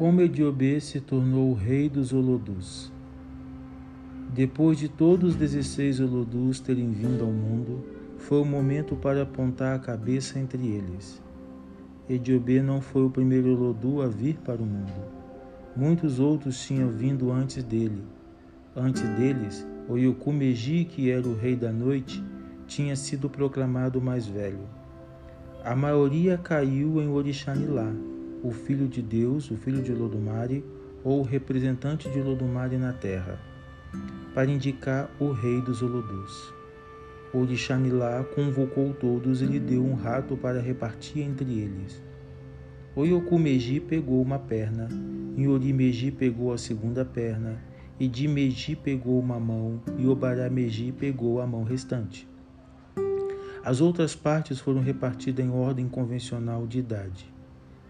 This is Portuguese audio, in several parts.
Como Ediobê se tornou o rei dos Olodus. Depois de todos os 16 Olodus terem vindo ao mundo, foi o momento para apontar a cabeça entre eles. Ediobê não foi o primeiro Olodu a vir para o mundo. Muitos outros tinham vindo antes dele. Antes deles, o Yokumeji, que era o rei da noite, tinha sido proclamado mais velho. A maioria caiu em Orixanilá, o Filho de Deus, o Filho de Lodumare, ou o representante de Lodumare na terra, para indicar o rei dos Olodus. Orixanilá convocou todos e lhe deu um rato para repartir entre eles. Oyokumeji pegou uma perna, Iorimeji pegou a segunda perna, e Dimeji pegou uma mão, e Obarameji pegou a mão restante. As outras partes foram repartidas em ordem convencional de idade.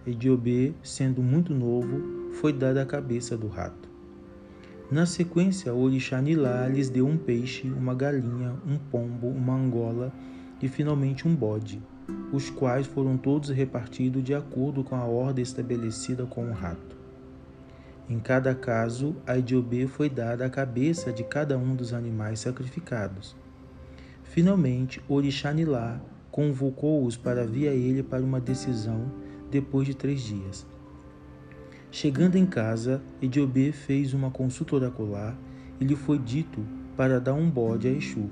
Ediobê, sendo muito novo, foi dada a cabeça do rato. Na sequência, Orixanilá lhes deu um peixe, uma galinha, um pombo, uma angola e finalmente um bode, os quais foram todos repartidos de acordo com a ordem estabelecida com o rato. Em cada caso, a Ediobê foi dada a cabeça de cada um dos animais sacrificados. Finalmente, Orixanilá convocou-os para vir a ele para uma decisão depois de três dias. Chegando em casa, Ediobê fez uma consulta oracular e lhe foi dito para dar um bode a Exu.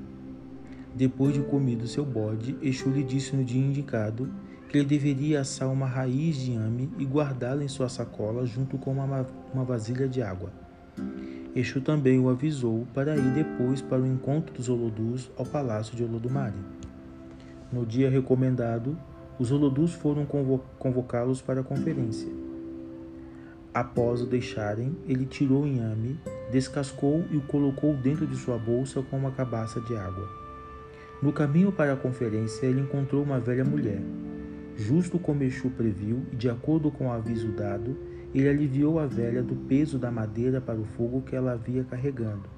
Depois de comido seu bode, Exu lhe disse no dia indicado que ele deveria assar uma raiz de ame e guardá-la em sua sacola junto com uma, uma vasilha de água. Exu também o avisou para ir depois para o encontro dos Olodus ao palácio de Olodumare. No dia recomendado, os Olodus foram convocá-los para a conferência. Após o deixarem, ele tirou o inhame, descascou e o colocou dentro de sua bolsa com uma cabaça de água. No caminho para a conferência, ele encontrou uma velha mulher. Justo como Exu previu e de acordo com o aviso dado, ele aliviou a velha do peso da madeira para o fogo que ela havia carregando,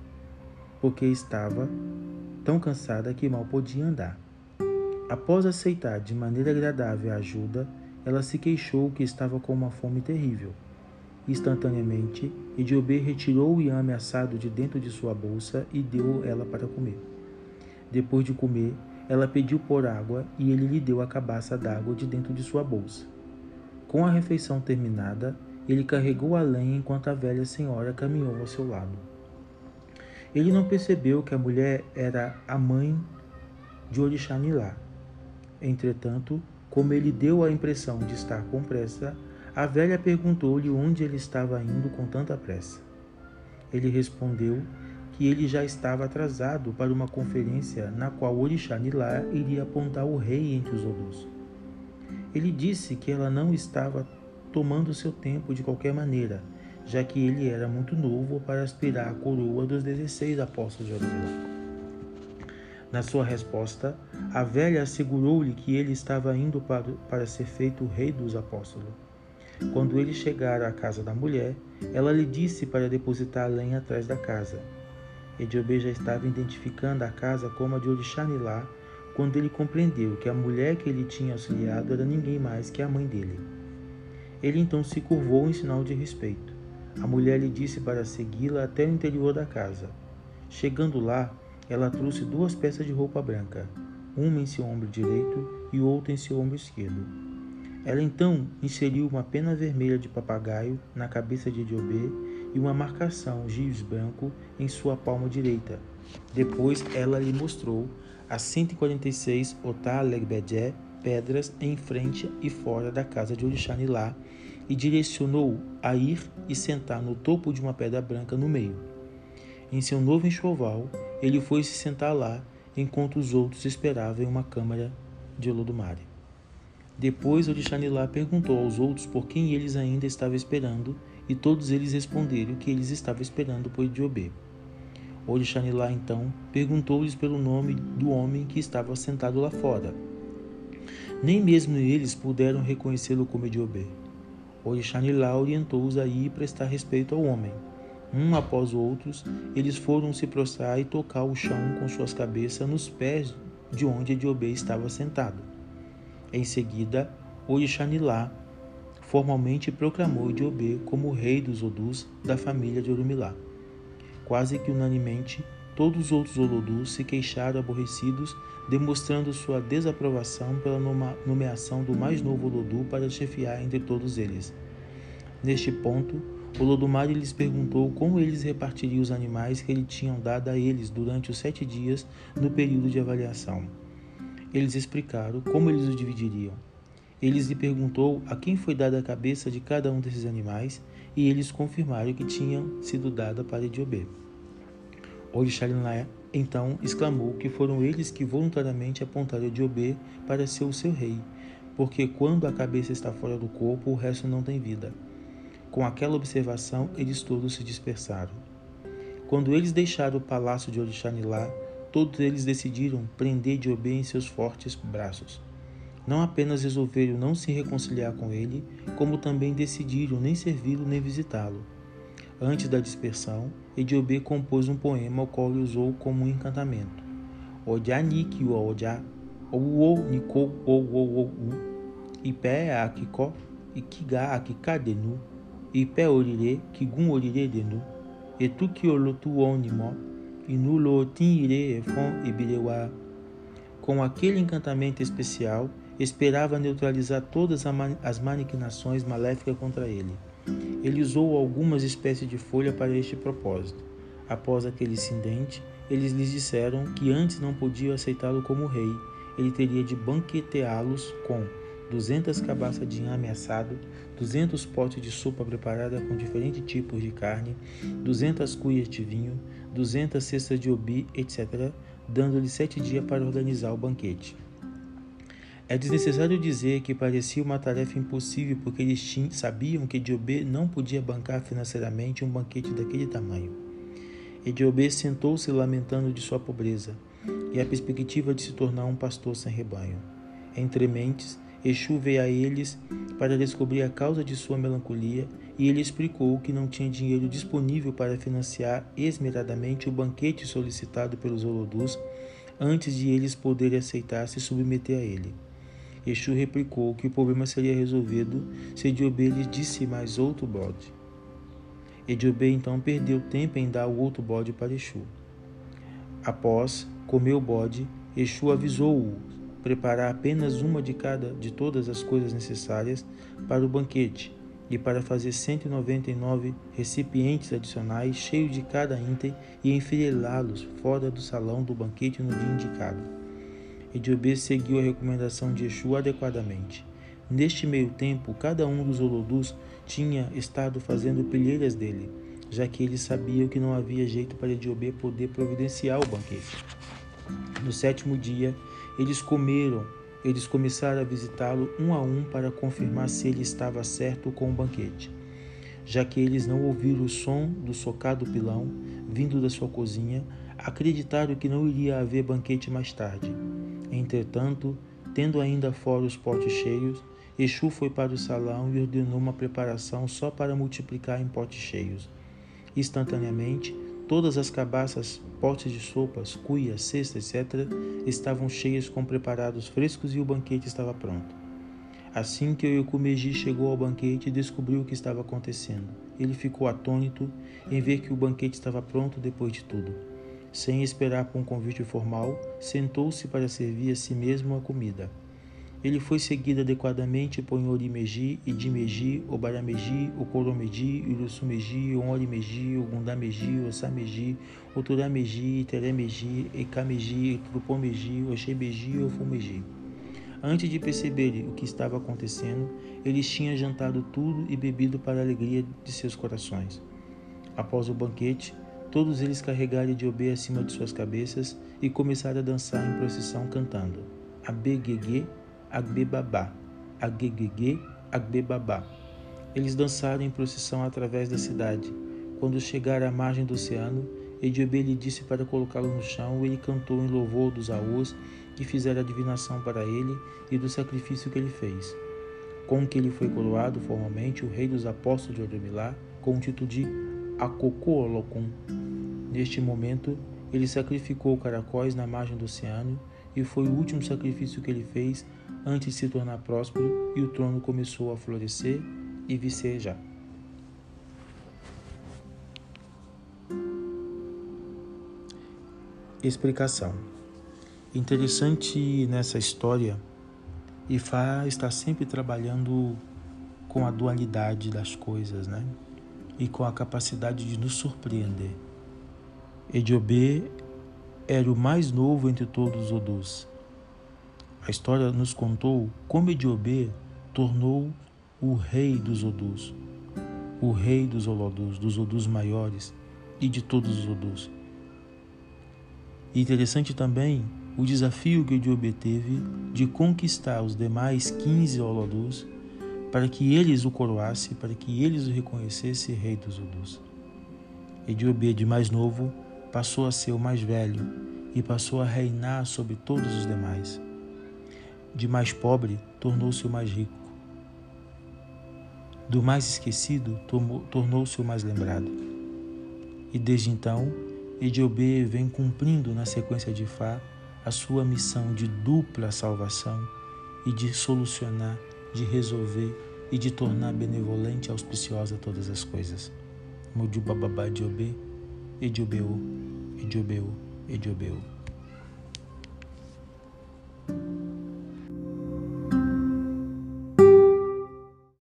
porque estava tão cansada que mal podia andar. Após aceitar de maneira agradável a ajuda, ela se queixou que estava com uma fome terrível. Instantaneamente, Ediobê retirou o iame assado de dentro de sua bolsa e deu ela para comer. Depois de comer, ela pediu por água e ele lhe deu a cabaça d'água de dentro de sua bolsa. Com a refeição terminada, ele carregou a lenha enquanto a velha senhora caminhou ao seu lado. Ele não percebeu que a mulher era a mãe de Orixanilá, Entretanto, como ele deu a impressão de estar com pressa, a velha perguntou-lhe onde ele estava indo com tanta pressa. Ele respondeu que ele já estava atrasado para uma conferência na qual Orixanilá iria apontar o rei entre os Olus. Ele disse que ela não estava tomando seu tempo de qualquer maneira, já que ele era muito novo para aspirar a coroa dos 16 apóstolos de Orixanilá. Na sua resposta, a velha assegurou-lhe que ele estava indo para, para ser feito rei dos apóstolos. Quando ele chegara à casa da mulher, ela lhe disse para depositar a lenha atrás da casa. Ediobê já estava identificando a casa como a de Orixanilá quando ele compreendeu que a mulher que ele tinha auxiliado era ninguém mais que a mãe dele. Ele então se curvou em sinal de respeito. A mulher lhe disse para segui-la até o interior da casa. Chegando lá, ela trouxe duas peças de roupa branca, uma em seu ombro direito e outra em seu ombro esquerdo. Ela então inseriu uma pena vermelha de papagaio na cabeça de Ediobê e uma marcação giz branco em sua palma direita. Depois ela lhe mostrou as 146 Otalegbedé pedras em frente e fora da casa de Orixanilá e direcionou a ir e sentar no topo de uma pedra branca no meio. Em seu novo enxoval, ele foi se sentar lá, enquanto os outros esperavam em uma câmara de Olodumare. Depois Orixanilá perguntou aos outros por quem eles ainda estavam esperando, e todos eles responderam que eles estavam esperando por Idiobê. Orixanilá então perguntou-lhes pelo nome do homem que estava sentado lá fora. Nem mesmo eles puderam reconhecê-lo como Idiobê. Orixanilá orientou-os a ir prestar respeito ao homem. Um após outros, eles foram se prostrar e tocar o chão com suas cabeças nos pés de onde Ediobê estava sentado. Em seguida, Orixanilá formalmente proclamou Diobê como rei dos Odus da família de Orumilá. Quase que unanimemente, todos os outros Olodus se queixaram aborrecidos, demonstrando sua desaprovação pela nomeação do mais novo Olodu para chefiar entre todos eles. Neste ponto, Olodumare lhes perguntou como eles repartiriam os animais que ele tinham dado a eles durante os sete dias no período de avaliação. Eles explicaram como eles os dividiriam. Eles lhe perguntou a quem foi dada a cabeça de cada um desses animais e eles confirmaram que tinham sido dada para Ediobê. Orixarinlá então exclamou que foram eles que voluntariamente apontaram Ediobê para ser o seu rei, porque quando a cabeça está fora do corpo, o resto não tem vida. Com aquela observação, eles todos se dispersaram. Quando eles deixaram o palácio de Orixanilá, todos eles decidiram prender Diobê em seus fortes braços. Não apenas resolveram não se reconciliar com ele, como também decidiram nem servi-lo nem visitá-lo. Antes da dispersão, Ediobê compôs um poema ao qual ele usou como um encantamento. Oja niki o oja, ou niko o o o ipé akiko, ikiga akikadenu, ipé orire, kigun orire denu, etuki olotu onimo, inulo tinire efon ebirewa. Com aquele encantamento especial, esperava neutralizar todas as maquinações maléficas contra ele. Ele usou algumas espécies de folha para este propósito. Após aquele incidente, eles lhes disseram que antes não podiam aceitá-lo como rei. Ele teria de banqueteá-los com 200 cabaças de inhame assado, 200 potes de sopa preparada com diferentes tipos de carne, 200 cuias de vinho, 200 cestas de obi, etc., dando-lhe sete dias para organizar o banquete. É desnecessário dizer que parecia uma tarefa impossível porque eles sabiam que Diobê não podia bancar financeiramente um banquete daquele tamanho. E Diobê sentou-se lamentando de sua pobreza e a perspectiva de se tornar um pastor sem rebanho. Entre mentes, Exu veio a eles para descobrir a causa de sua melancolia e ele explicou que não tinha dinheiro disponível para financiar esmeradamente o banquete solicitado pelos Olodus antes de eles poderem aceitar se submeter a ele. Exu replicou que o problema seria resolvido se Diobê lhe disse mais outro bode. E Diobê então perdeu tempo em dar o outro bode para Exu. Após comer o bode, Exu avisou-o preparar apenas uma de cada de todas as coisas necessárias para o banquete e para fazer 199 recipientes adicionais cheios de cada item e enfileirá-los fora do salão do banquete no dia indicado. Ediobê seguiu a recomendação de Exu adequadamente. Neste meio tempo, cada um dos Olodus tinha estado fazendo pilheiras dele, já que eles sabiam que não havia jeito para Ediobê poder providenciar o banquete. No sétimo dia, eles comeram, eles começaram a visitá-lo um a um para confirmar se ele estava certo com o banquete. Já que eles não ouviram o som do socado pilão vindo da sua cozinha, acreditaram que não iria haver banquete mais tarde. Entretanto, tendo ainda fora os potes cheios, Exu foi para o salão e ordenou uma preparação só para multiplicar em potes cheios. Instantaneamente, todas as cabaças, potes de sopas, cuias, cestas, etc., estavam cheias com preparados frescos e o banquete estava pronto. Assim que o Yokumeji chegou ao banquete descobriu o que estava acontecendo, ele ficou atônito em ver que o banquete estava pronto depois de tudo. Sem esperar por um convite formal, sentou-se para servir a si mesmo a comida. Ele foi seguido adequadamente por Orimeji, Idimeji, Obarameji, Okoromeji, Irusumeji, Onorimeji, Ogundameji, Osameji, Oturameji, Teremeji, Ekameji, Trupomeji, Oxebeji e Ofumeji. Antes de perceberem o que estava acontecendo, eles tinham jantado tudo e bebido para a alegria de seus corações. Após o banquete, Todos eles carregaram Diobê acima de suas cabeças e começaram a dançar em procissão cantando Abegege, Agbebabá, Agegege, Agbebabá. Eles dançaram em procissão através da cidade. Quando chegaram à margem do oceano, Ediobê lhe disse para colocá-lo no chão ele cantou em louvor dos aús que fizeram a divinação para ele e do sacrifício que ele fez. Com que ele foi coroado formalmente o rei dos apóstolos de Odemilá com o título de Akokoolokun. Neste momento, ele sacrificou caracóis na margem do oceano e foi o último sacrifício que ele fez antes de se tornar próspero, e o trono começou a florescer e vicejar. Explicação. Interessante nessa história, Ifá está sempre trabalhando com a dualidade das coisas, né? E com a capacidade de nos surpreender. Ediobê era o mais novo entre todos os Odus. A história nos contou como Ediobê tornou o rei dos Odus, o rei dos Olodus, dos Odus maiores e de todos os Odus. E interessante também o desafio que Ediobê teve de conquistar os demais 15 Olodus para que eles o coroassem, para que eles o reconhecessem rei dos Odus. Ediobê, de mais novo, passou a ser o mais velho e passou a reinar sobre todos os demais. De mais pobre, tornou-se o mais rico. Do mais esquecido, tornou-se o mais lembrado. E desde então, Ediobê vem cumprindo na sequência de Fá a sua missão de dupla salvação e de solucionar, de resolver e de tornar benevolente e auspiciosa todas as coisas. Mudibababá Ediobê, Ediobeu, Ediobeu, Ediobeu.